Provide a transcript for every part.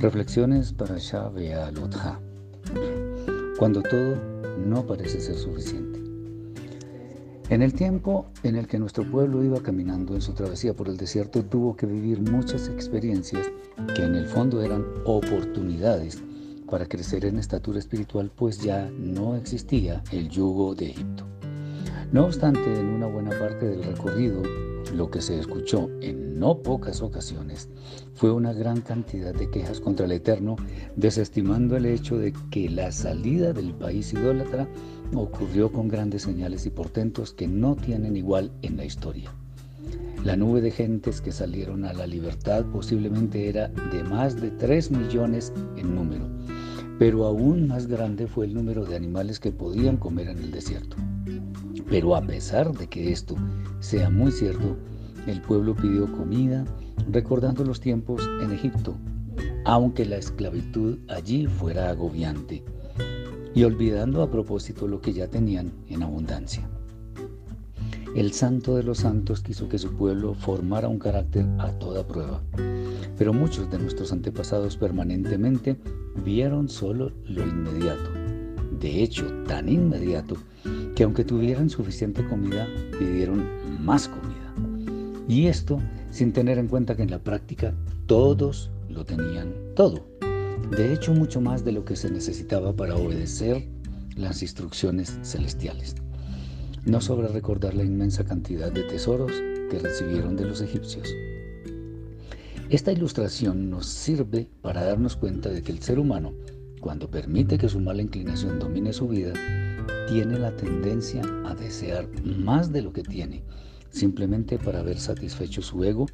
Reflexiones para Shabea Lotha. Cuando todo no parece ser suficiente. En el tiempo en el que nuestro pueblo iba caminando en su travesía por el desierto, tuvo que vivir muchas experiencias que en el fondo eran oportunidades para crecer en estatura espiritual, pues ya no existía el yugo de Egipto. No obstante, en una buena parte del recorrido, lo que se escuchó en no pocas ocasiones fue una gran cantidad de quejas contra el Eterno, desestimando el hecho de que la salida del país idólatra ocurrió con grandes señales y portentos que no tienen igual en la historia. La nube de gentes que salieron a la libertad posiblemente era de más de 3 millones en número, pero aún más grande fue el número de animales que podían comer en el desierto. Pero a pesar de que esto sea muy cierto, el pueblo pidió comida recordando los tiempos en Egipto, aunque la esclavitud allí fuera agobiante, y olvidando a propósito lo que ya tenían en abundancia. El santo de los santos quiso que su pueblo formara un carácter a toda prueba, pero muchos de nuestros antepasados permanentemente vieron solo lo inmediato, de hecho tan inmediato que aunque tuvieran suficiente comida, pidieron más comida. Y esto sin tener en cuenta que en la práctica todos lo tenían todo. De hecho, mucho más de lo que se necesitaba para obedecer las instrucciones celestiales. No sobra recordar la inmensa cantidad de tesoros que recibieron de los egipcios. Esta ilustración nos sirve para darnos cuenta de que el ser humano, cuando permite que su mala inclinación domine su vida, tiene la tendencia a desear más de lo que tiene, simplemente para ver satisfecho su ego,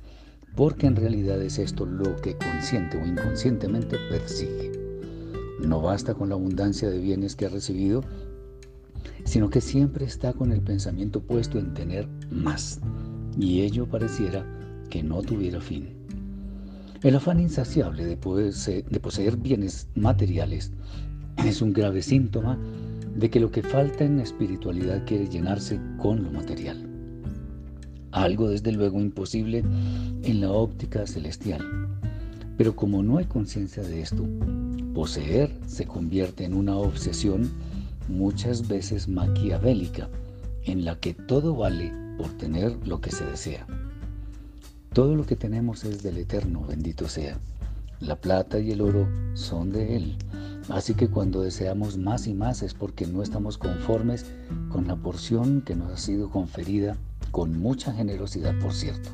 porque en realidad es esto lo que consciente o inconscientemente persigue. No basta con la abundancia de bienes que ha recibido, sino que siempre está con el pensamiento puesto en tener más, y ello pareciera que no tuviera fin. El afán insaciable de poseer, bienes materiales es un grave síntoma de que lo que falta en la espiritualidad quiere llenarse con lo material. Algo desde luego imposible en la óptica celestial. Pero como no hay conciencia de esto, poseer se convierte en una obsesión muchas veces maquiavélica, en la que todo vale por tener lo que se desea. Todo lo que tenemos es del Eterno, bendito sea. La plata y el oro son de Él Así que cuando deseamos más y más es porque no estamos conformes con la porción que nos ha sido conferida con mucha generosidad, por cierto.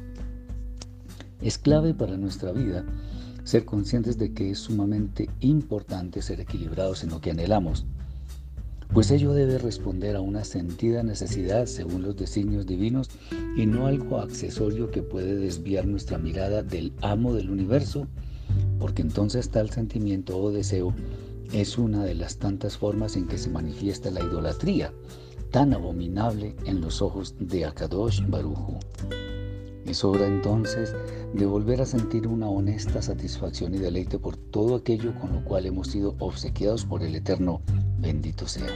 Es clave para nuestra vida ser conscientes de que es sumamente importante ser equilibrados en lo que anhelamos, pues ello debe responder a una sentida necesidad según los designios divinos y no algo accesorio que puede desviar nuestra mirada del amo del universo, porque entonces tal sentimiento o deseo es una de las tantas formas en que se manifiesta la idolatría, tan abominable en los ojos de Akadosh Baruju. Es hora entonces de volver a sentir una honesta satisfacción y deleite por todo aquello con lo cual hemos sido obsequiados por el Eterno, bendito sea.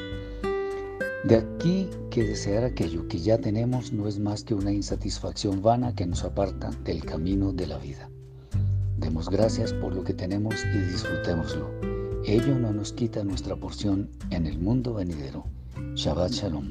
De aquí que desear aquello que ya tenemos no es más que una insatisfacción vana que nos aparta del camino de la vida. Demos gracias por lo que tenemos y disfrutémoslo. Ello no nos quita nuestra porción en el mundo venidero. Shabbat Shalom.